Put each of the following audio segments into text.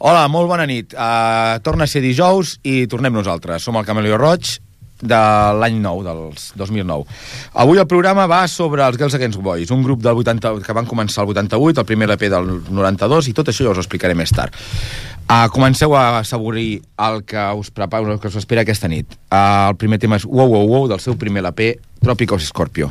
Hola, molt bona nit. Uh, torna a ser dijous i tornem nosaltres. Som el Cameleó Roig de l'any 9, del 2009. Avui el programa va sobre els Girls Against Boys, un grup del 80, que van començar el 88, el primer LP del 92, i tot això ja us ho explicaré més tard. Uh, comenceu a assaborir el que us prepara, el que us espera aquesta nit. Uh, el primer tema és Wow Wow Wow, del seu primer LP, Tropic of Scorpio.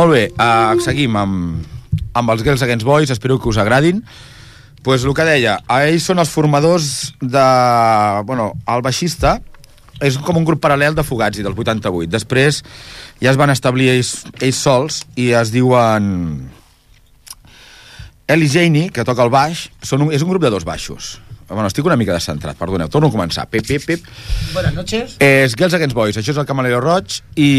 Molt bé, uh, seguim amb, amb els Girls Against Boys, espero que us agradin. pues el que deia, ells són els formadors de... Bueno, el baixista és com un grup paral·lel de Fugazi, del 88. Després ja es van establir ells, ells sols i es diuen... Eli Janey, que toca el baix, són un, és un grup de dos baixos. Bueno, estic una mica descentrat, perdoneu. Torno a començar. Pip, pip, pip. Buenas noches. És Girls Against Boys, això és el Camaleo Roig, i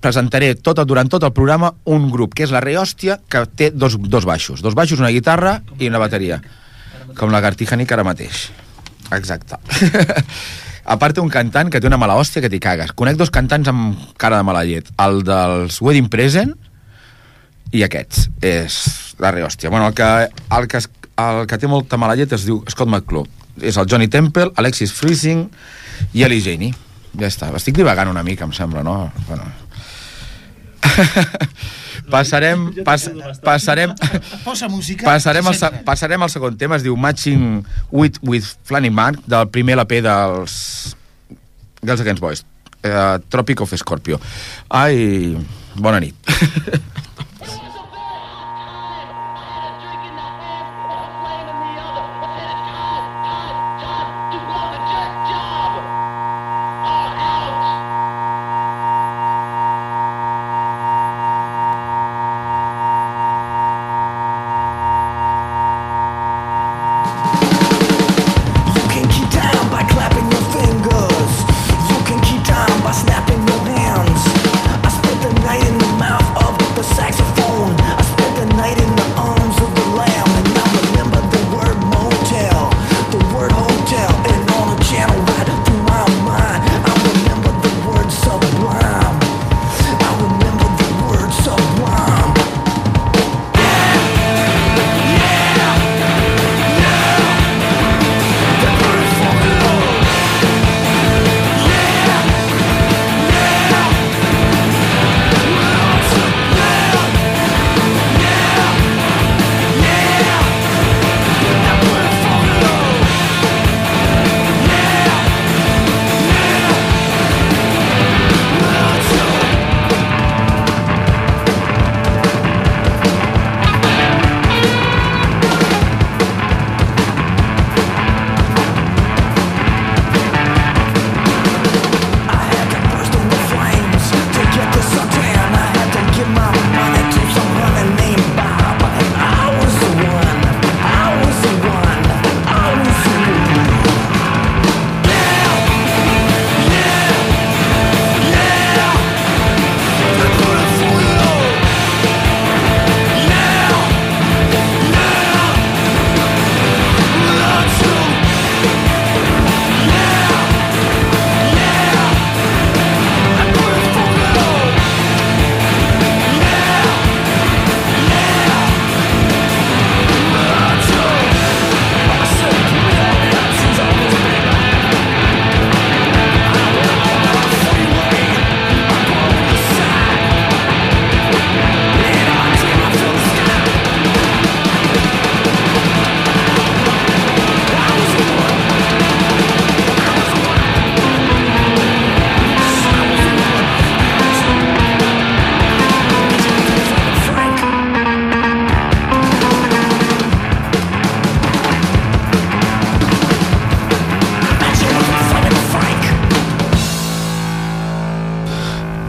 presentaré tot, durant tot el programa un grup, que és la Reòstia, que té dos, dos baixos. Dos baixos, una guitarra i una bateria. Com la Gartijanic ara mateix. Exacte. a part té un cantant que té una mala hòstia que t'hi cagues. Conec dos cantants amb cara de mala llet. El dels Wedding Present i aquests. És la Reòstia. Bueno, el que, el, que, el que té molta mala llet es diu Scott McClure. És el Johnny Temple, Alexis Freezing i Ellie Janey. Ja està. Estic divagant una mica, em sembla, no? Bueno. passarem, pas, passarem, Posa música. passarem, al, Sempre. passarem al segon tema, es diu Matching with, with Flanny Mark, del primer LP dels Girls Against Boys, uh, Tropic of Scorpio. Ai, bona nit.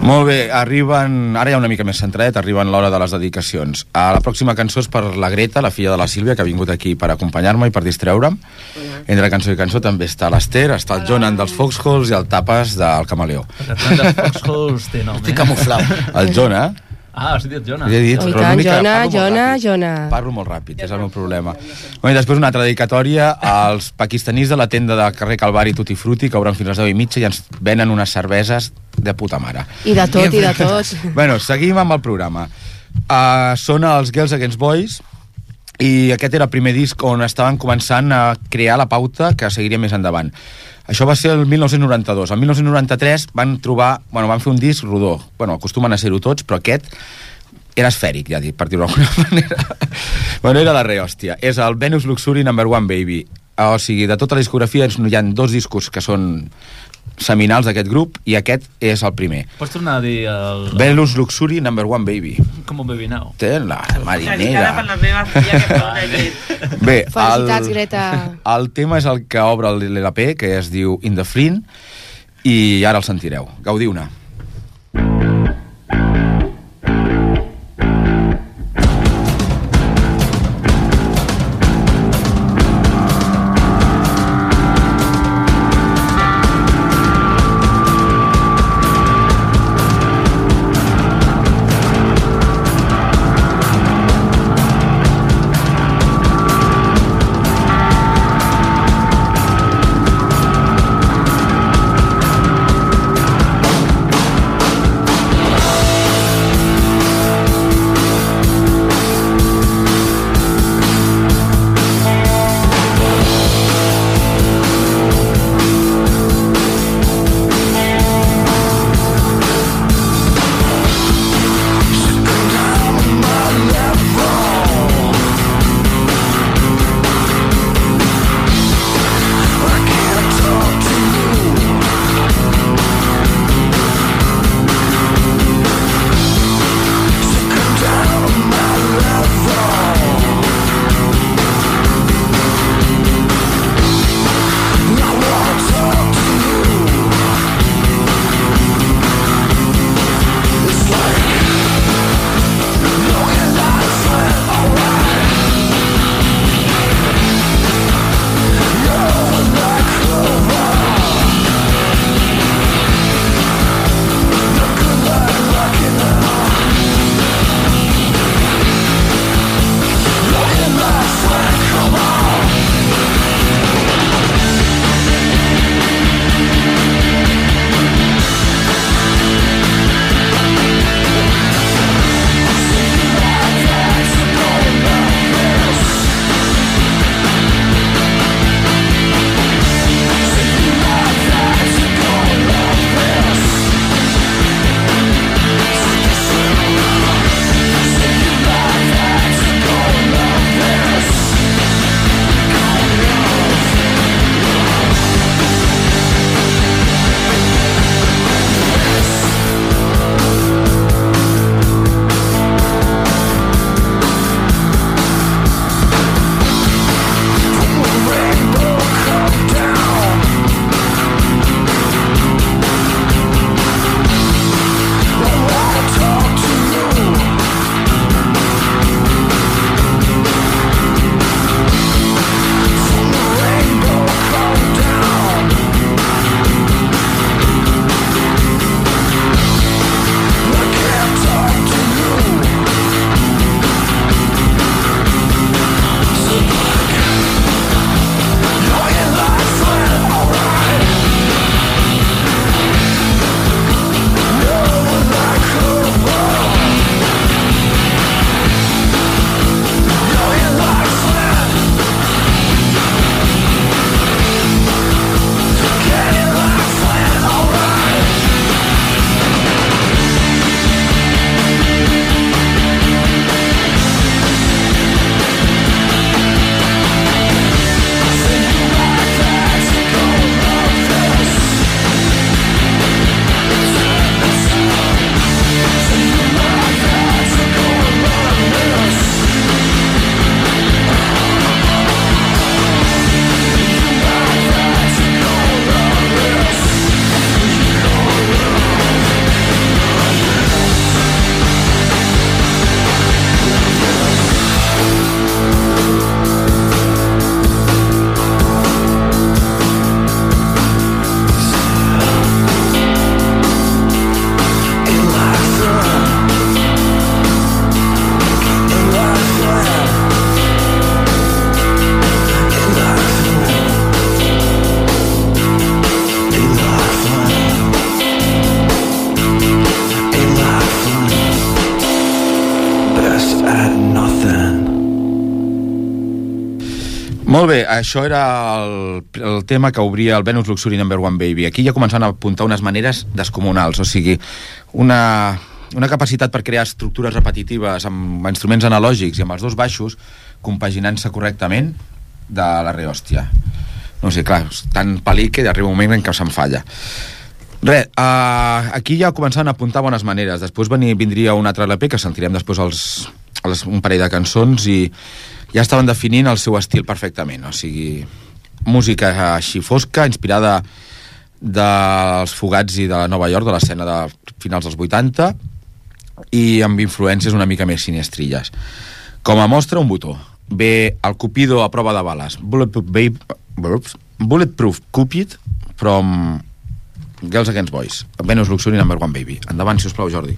Molt bé, arriben... Ara ja una mica més centradet, arriben l'hora de les dedicacions. A la pròxima cançó és per la Greta, la filla de la Sílvia, que ha vingut aquí per acompanyar-me i per distreure'm. Entre cançó i cançó també està l'Ester, està el Jonan dels Foxholes i el Tapes del Camaleó. El cantant de Foxholes té nom, Estic eh? camuflat. El Jona, Ah, has dit Jona. Li he dit, Oh, però tant, l'únic que Jona, parlo molt Jona, ràpid. Jona. Parlo molt ràpid, és el meu problema. Bueno, I després una altra dedicatòria als pakistanis de la tenda de carrer Calvari Tutti Frutti, que obren fins a les 10 i mitja i ens venen unes cerveses de puta mare. I de tot, i de tot. Bueno, seguim amb el programa. Uh, són els Girls Against Boys, i aquest era el primer disc on estaven començant a crear la pauta que seguiria més endavant. Això va ser el 1992. El 1993 van trobar... Bueno, van fer un disc rodó. Bueno, acostumen a ser-ho tots, però aquest era esfèric, ja dic, per dir-ho d'alguna manera. bueno, era la rehòstia. És el Venus Luxury Number One Baby. O sigui, de tota la discografia hi ha dos discos que són seminals d'aquest grup i aquest és el primer. Pots tornar a dir el... Venus Luxury Number One Baby. Com un baby now. Té la per marinera. la meva filla que. Bé, Felicitats, el, Greta. el tema és el que obre l'LP, que es diu In the Flint, i ara el sentireu. Gaudiu-ne. Això era el, el tema que obria el Venus Luxury Number One Baby. Aquí ja començant a apuntar unes maneres descomunals, o sigui, una, una capacitat per crear estructures repetitives amb instruments analògics i amb els dos baixos compaginant-se correctament de la rehòstia. No sé, clar, tan pel·li que arriba un moment en què se'n falla. Res, uh, aquí ja començant a apuntar bones maneres. Després venir, vindria un altre LP que sentirem després els, els, un parell de cançons i ja estaven definint el seu estil perfectament. O sigui, música així fosca, inspirada dels Fugats i de Nova York, de l'escena de finals dels 80, i amb influències una mica més sinistrilles. Com a mostra, un botó. Ve el Cupido a prova de bales. Bulletproof, babe, Bulletproof Cupid from Girls Against Boys. Venus Luxury Number One Baby. Endavant, si us plau, Jordi.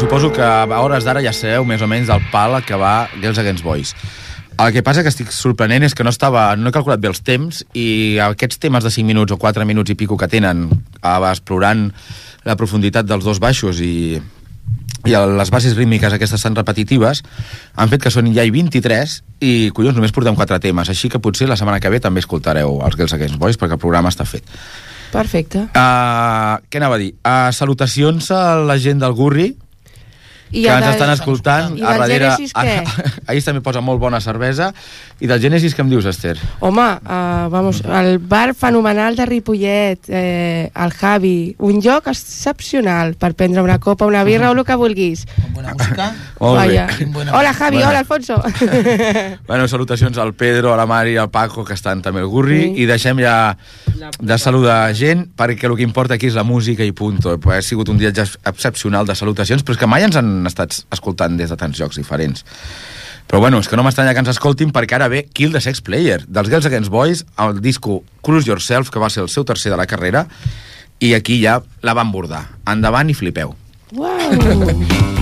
Suposo que a hores d'ara ja sabeu més o menys del pal que va Girls Against Boys. El que passa que estic sorprenent és que no estava, no he calculat bé els temps i aquests temes de 5 minuts o 4 minuts i pico que tenen eh, explorant la profunditat dels dos baixos i, i les bases rítmiques aquestes tan repetitives han fet que són ja hi 23 i collons només portem 4 temes així que potser la setmana que ve també escoltareu els Girls Against Boys perquè el programa està fet Perfecte. uh, què anava a dir? Uh, salutacions a la gent del Gurri I que ens del- estan escoltant I a del darrere Genesis què? ahir també posa molt bona cervesa i del Genesis què em dius Esther? Home, uh, vamos, el bar fenomenal de Ripollet, eh, el Javi, un lloc excepcional per prendre una copa, una birra o el que vulguis. Con buena música. Molt bé. Bueno. Hola Javi, Bueno. hola Alfonso. Bueno, salutacions al Pedro, a la Mari al Paco, que estan també al Gurri, Sí. i deixem ja de saludar gent, perquè el que importa aquí és la música i punto. Ha sigut un dia ex- excepcional de salutacions, però és que mai ens han estat escoltant des de tants llocs diferents. Però bueno, és que no m'estranya que ens escoltin perquè ara ve Kill the Sex Player, dels Girls Against Boys, el disco Cruise Yourself, que va ser el seu tercer de la carrera, i aquí ja la van bordar. Endavant i flipeu. Uau.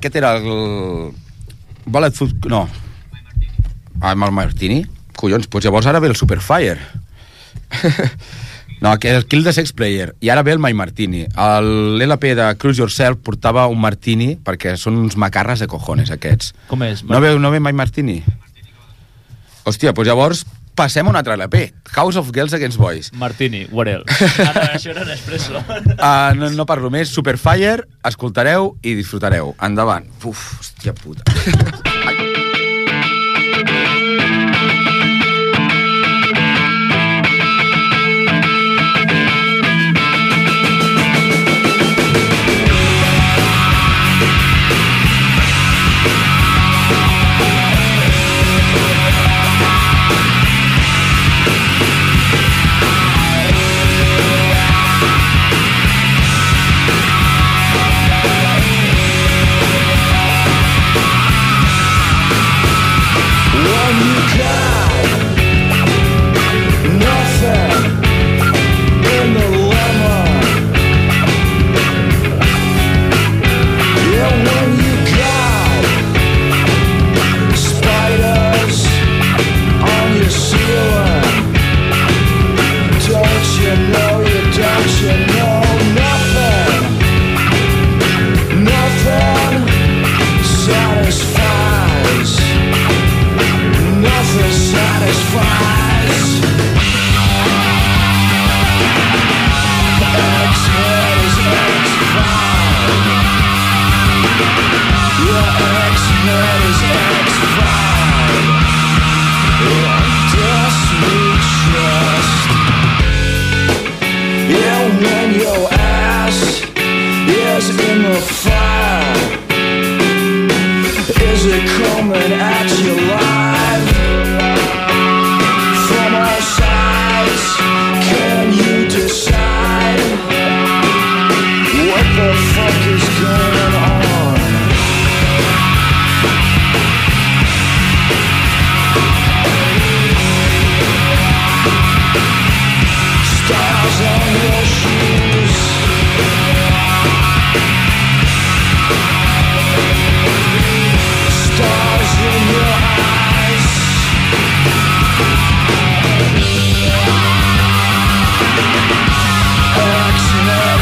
Aquest era el... Bullet Food... No. Ah, amb el Martini. Collons, doncs llavors ara ve el Superfire. no, que el Kill the Sex Player. I ara ve el My Martini. L'LP de Cruise Yourself portava un martini perquè són uns macarres de cojones, aquests. Com és? No ve, no ve My Martini? Hòstia, doncs llavors passem a un altre LP. House of Girls Against Boys. Martini, what else? Ara, això era Nespresso. Uh, no, no parlo més. Superfire, escoltareu i disfrutareu. Endavant. Uf, hòstia puta. When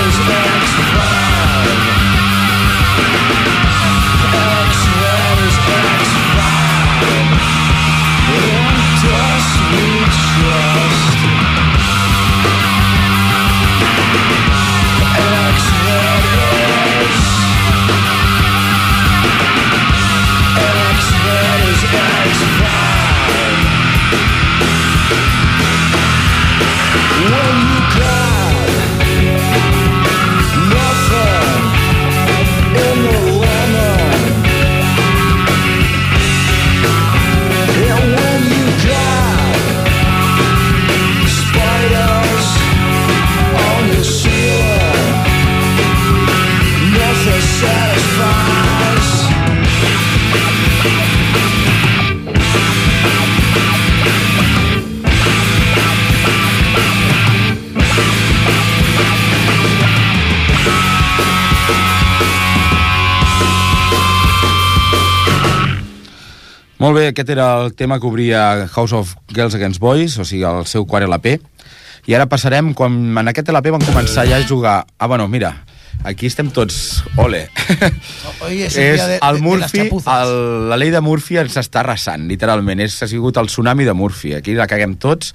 X5 bé, aquest era el tema que obria House of Girls Against Boys, o sigui, el seu quart LP. I ara passarem, quan en aquest LP van començar ja a jugar... Ah, bueno, mira, aquí estem tots... Ole! Hoy es és día de, el de- de Murphy, chapuzas. el, la llei de Murphy ens està arrasant, literalment. És, ha sigut el tsunami de Murphy. Aquí la caguem tots,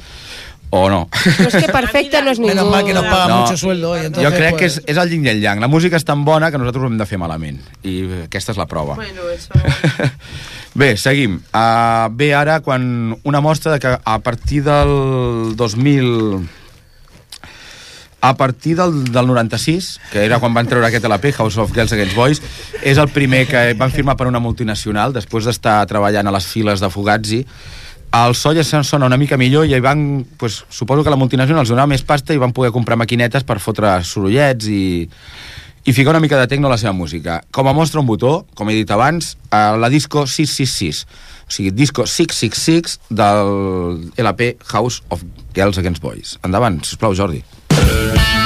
o no. Però és que perfecte no és ningú. Menos mal que nos pagan No. mucho sueldo. Y entonces, jo crec que pues, és, és el yin i el yang. La música és tan bona que nosaltres ho hem de fer malament. I aquesta és la prova. Bueno, eso. Bé, seguim. Uh, bé, ara, quan una mostra de que a partir del 2000... A partir del, del 96, que era quan van treure aquest LP, House of Girls Against Boys, és el primer que van firmar per una multinacional, després d'estar treballant a les files de Fugazi. El so ja se'n sona una mica millor i hi van, pues, suposo que la multinacional els donava més pasta i van poder comprar maquinetes per fotre sorollets i, i ficar una mica de tecno a la seva música. Com a mostra un botó, com he dit abans, a la disco 666, o sigui, disco 666 del LP House of Girls Against Boys. Endavant, sisplau, Jordi. X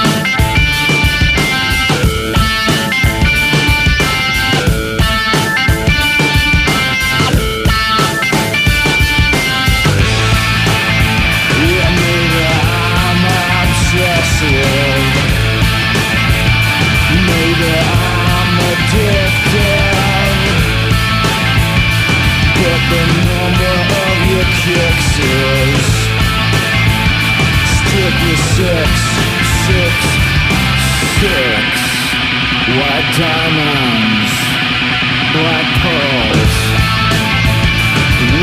diamonds, black pearls.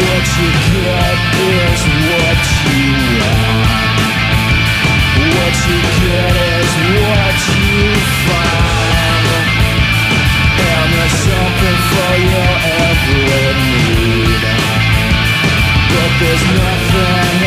What you get is what you want. What you get is what you find. And there's something for your every need. But there's nothing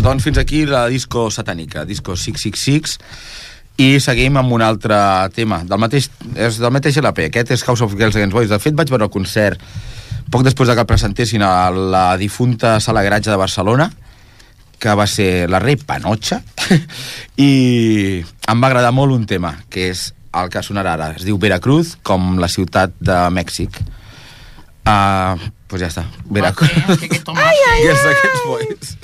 Doncs fins aquí la disco satànica, disco 666, i seguim amb un altre tema, del mateix, és del mateix LP, aquest és House of Girls Against Boys. De fet, vaig veure el concert poc després de que el presentessin a la difunta Sala Gratge de Barcelona, que va ser la Rei Panotxa, i em va agradar molt un tema, que és el que sonarà ara. Es diu Veracruz, com la ciutat de Mèxic. Uh, pues ja està. Veracruz. Ai, ai, Girls Against Boys.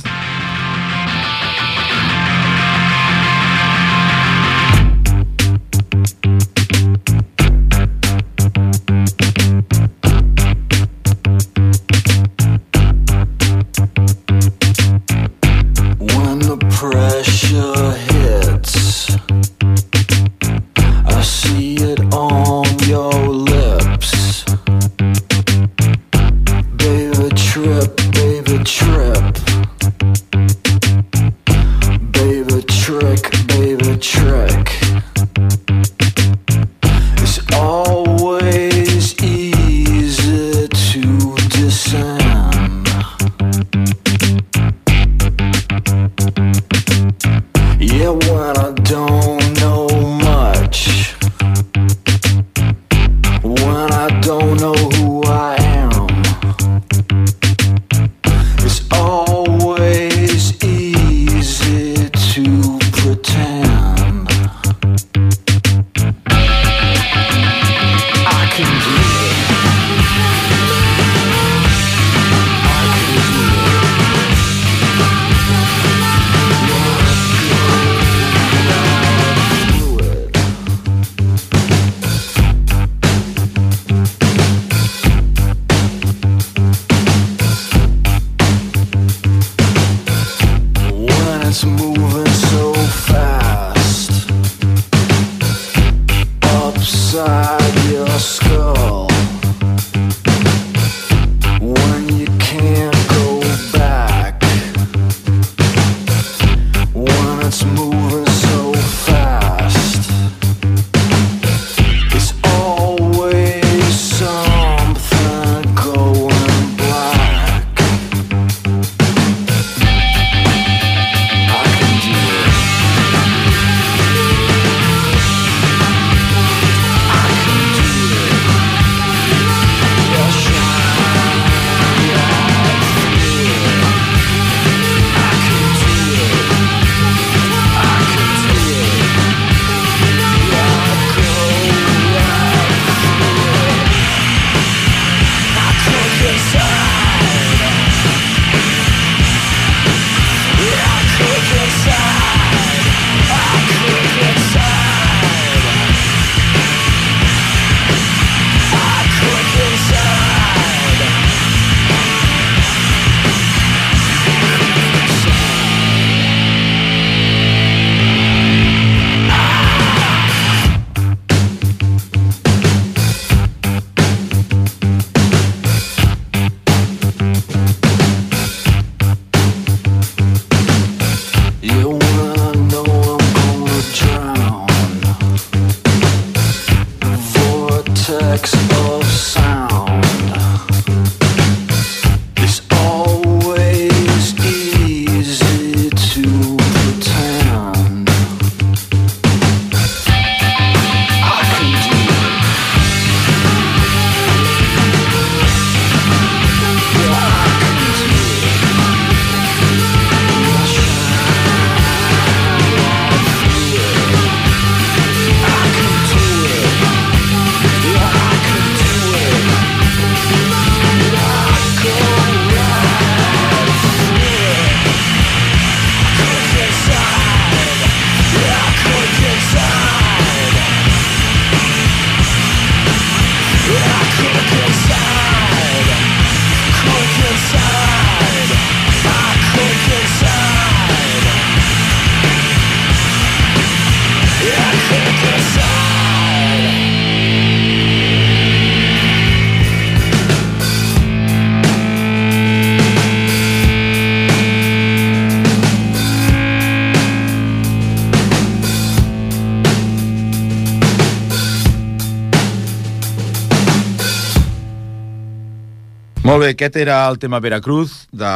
Aquest era el tema Veracruz, de,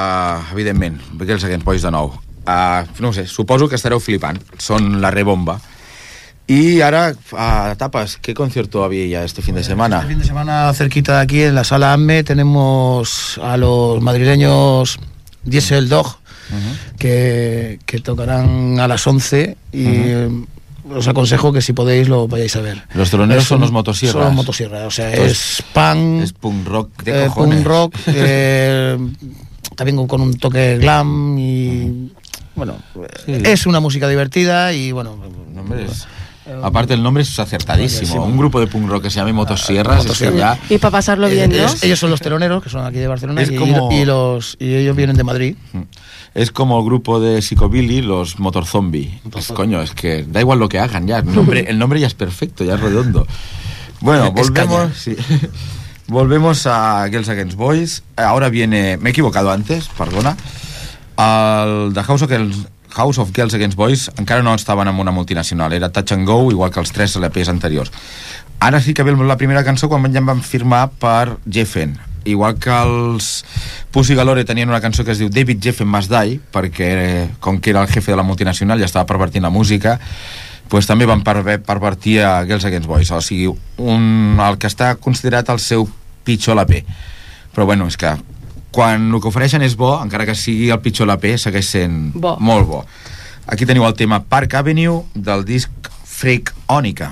evidentment, Girls Against Boys de nou. Uh, no sé, suposo que estareu flipant. Són la rebomba. Y ahora, a tapas, ¿qué concierto había ya este fin de semana? Este fin de semana cerquita de aquí, en la sala AME, tenemos a los madrileños Diesel Dog, que, que tocarán a las 11 y eh, os aconsejo que si podéis lo vayáis a ver. Los teloneros Es son un- los motosierras. Son los motosierras, o sea, Entonces, es punk, Es punk rock de eh, cojones. punk rock, eh, también con- con un toque glam y... Bueno, Sí. es una música divertida y bueno... El nombre es- Aparte el nombre es acertadísimo. Un grupo de punk rock que se llame Motosierras, es que ya... Y para pasarlo bien, ¿no? Ellos, ellos son los teloneros, que son aquí de Barcelona, Es y, como- y los, y ellos vienen de Madrid. Es como el grupo de Psicobilly, los Motor Zombie. Pues coño, es que da igual lo que hagan ya. El nombre, el nombre ya es perfecto, ya es redondo. Bueno, volvemos. sí. Volvemos a Girls Against Boys. Ahora viene. Me he equivocado antes, perdona. El The House of Girls, House of Girls Against Boys encara no estaven en una multinacional, era Touch and Go, igual que els tres LPs anteriors. Ara sí que ve la primera cançó quan ja em van firmar per Jeffen. Igual que els Pussy Galore tenien una cançó que es diu David Jeffen Must Die, perquè eh, com que era el jefe de la multinacional ja estava pervertint la música, pues també van per pervertir a Girls Against Boys, o sigui, un, el que està considerat el seu pitjor LP. Però bueno, és que quan el que ofereixen és bo, encara que sigui el pitjor LP, segueix sent Bo. molt bo. Aquí teniu el tema Park Avenue del disc Freak Ònica.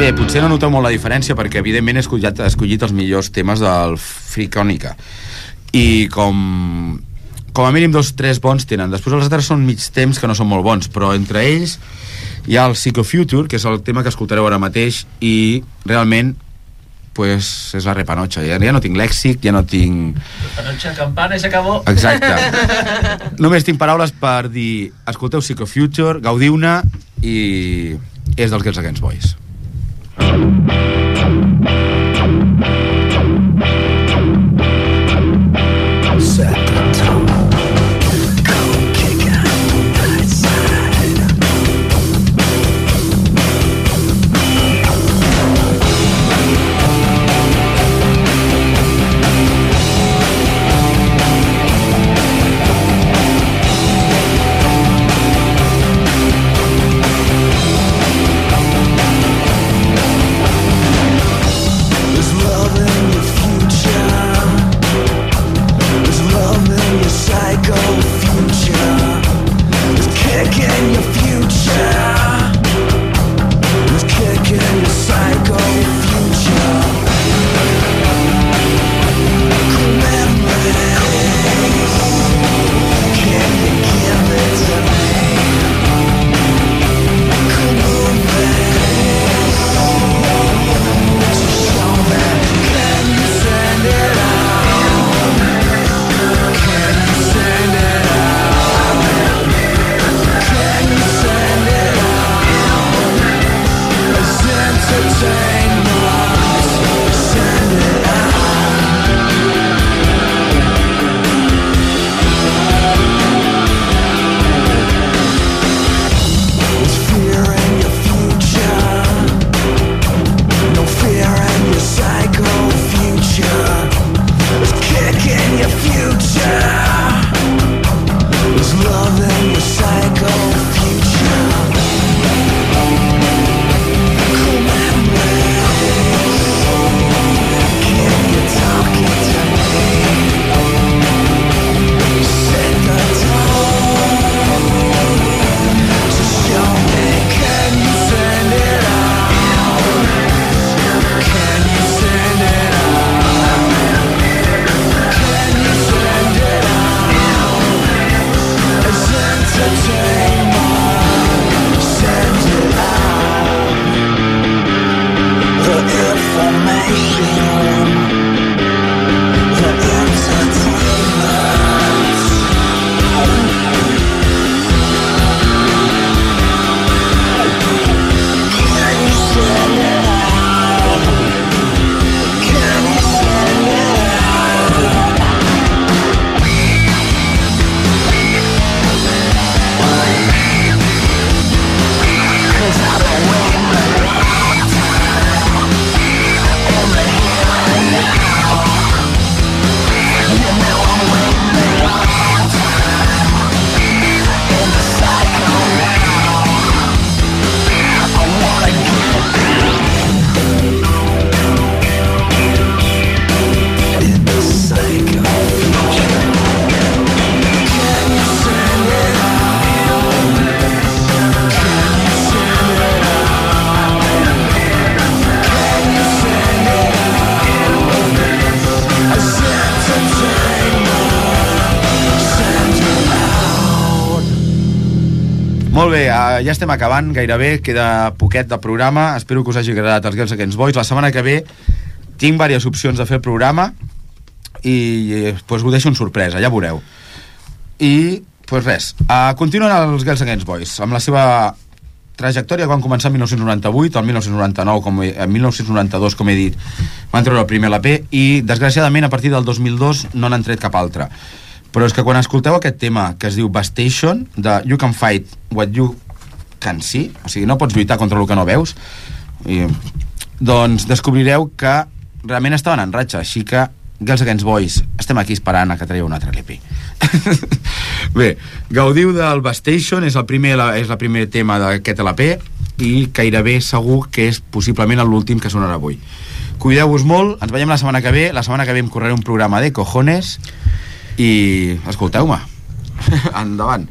Bé, potser no noteu molt la diferència perquè evidentment he escollit, he escollit els millors temes del Fricònica i com com a mínim dos tres bons tenen després els altres són mig temps que no són molt bons però entre ells hi ha el Psychofuture que és el tema que escoltareu ara mateix i realment pues, és la repanotxa ja, ja no tinc lèxic, ja no tinc noche campana y se acabó. Exacte. Només tinc paraules per dir escolteu Psychofuture, gaudiu-ne i és dels Girls Against Boys. Música ja estem acabant gairebé, queda poquet de programa. Espero que us hagi agradat els Girls Against Boys. La setmana que ve tinc diverses opcions de fer programa i eh, pues, ho deixo en sorpresa, ja veureu. I pues res, uh, continuen els Girls Against Boys. Amb la seva trajectòria que van començar el 1998 el 1999, com he, el 1992 com he dit, van treure el primer LP i desgraciadament a partir del 2002 no n'han tret cap altre. Però és que quan escolteu aquest tema que es diu Bastation de You Can Fight What You Can See o sigui, no pots lluitar contra el que no veus i, doncs descobrireu que realment estaven en ratxa així que Girls Against Boys estem aquí esperant a que traieu un altre LP bé, gaudiu del Bastation és el primer, la, és el primer tema d'aquest LP i gairebé segur que és possiblement l'últim que sonarà avui. Cuideu-vos molt, ens veiem la setmana que ve la setmana que ve em correré un programa de cojones i escolteu-me. Endavant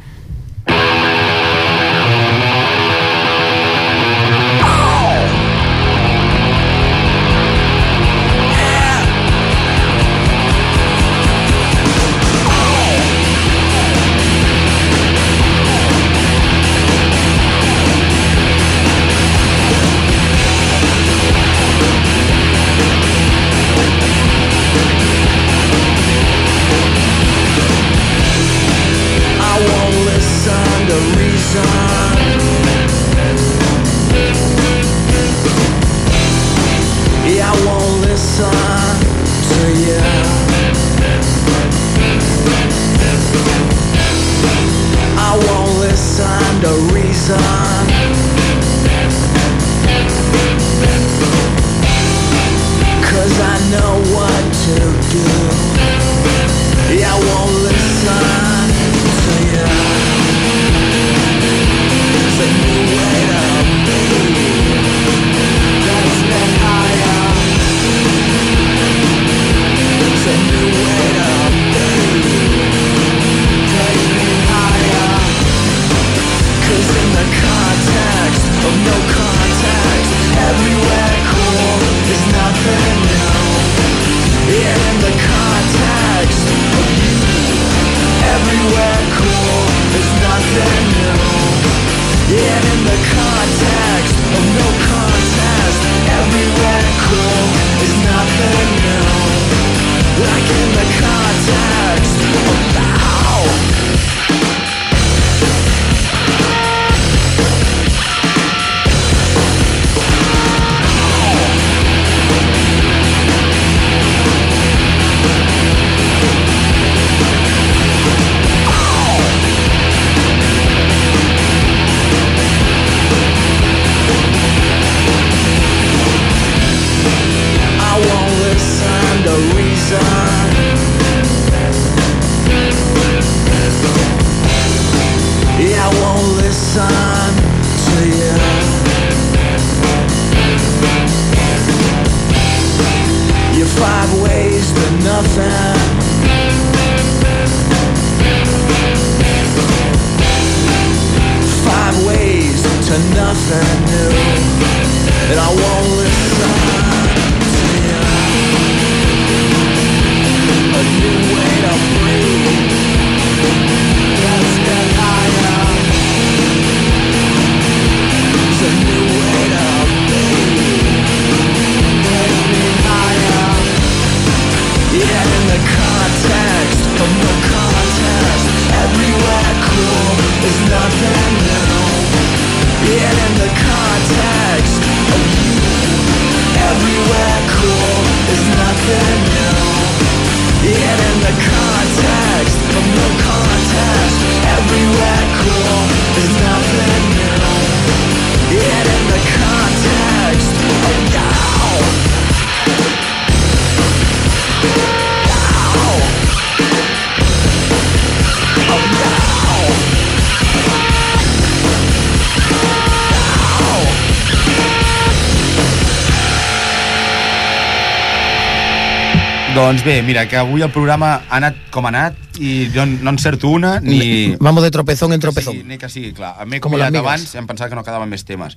Doncs bé, mira, que avui el programa ha anat com ha anat i jo no encerto una ni... Vamos de tropezón en tropezón. Sí, ni que sigui, clar. M'he migues. abans i em pensava que no quedaven més temes.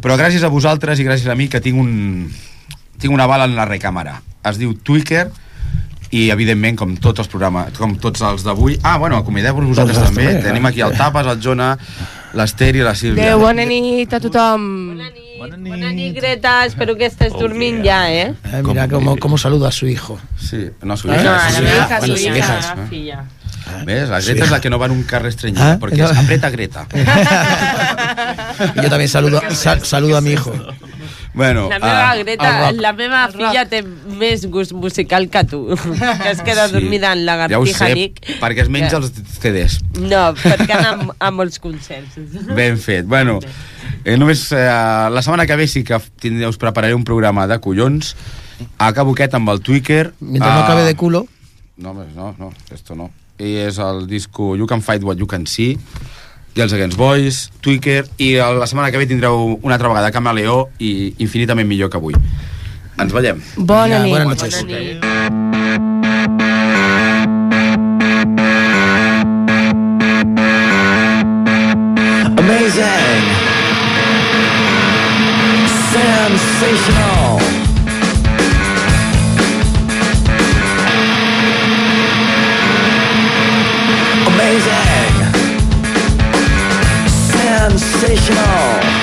Però gràcies a vosaltres i gràcies a mi que tinc un... tinc una bala en la recàmera. Es diu Twicker i evidentment com tots els programes com tots els d'avui ah bueno, acomiadeu-vos vosaltres Doncs també també, tenim aquí el Tapes, el Jona l'Ester i la Sílvia Adéu, bona nit a tothom. Bona nit. Bona nit, Greta. Espero que estés dormint ja, eh? Eh, mira cómo, cómo saluda a su hijo. sí, no, su Ah, hija, No, su a la hija. meva hija, Bueno, su hija, hijas. la filla. ¿Ves? La Greta es hija. la que no va en un carrer estreñida Ah, porque no. es aprieta Greta Y yo también saludo, sal- saludo a mi hijo. bueno, La meva ah, Greta, la meva filla té més gust musical que tu. que es queda dormida en ja ho Lagartija sé, Nick. perquè es menja els CDs No, perquè anava a, a molts concerts. Ben fet. Bueno, eh, només eh, la setmana que ve sí que tindré, us prepararé un programa de collons. Acabo aquest amb el Twicker. Mientras no Ah, acabe de culo. No, no, no, esto no. I és el disco You Can Fight What You Can See, i els Against Boys, Twicker, i la setmana que ve tindreu una altra vegada Camaleó i infinitament millor que avui. Ens veiem. Bona Ja, nit. buenas noches. Bona nit. Amazing. Sensational. Sensational.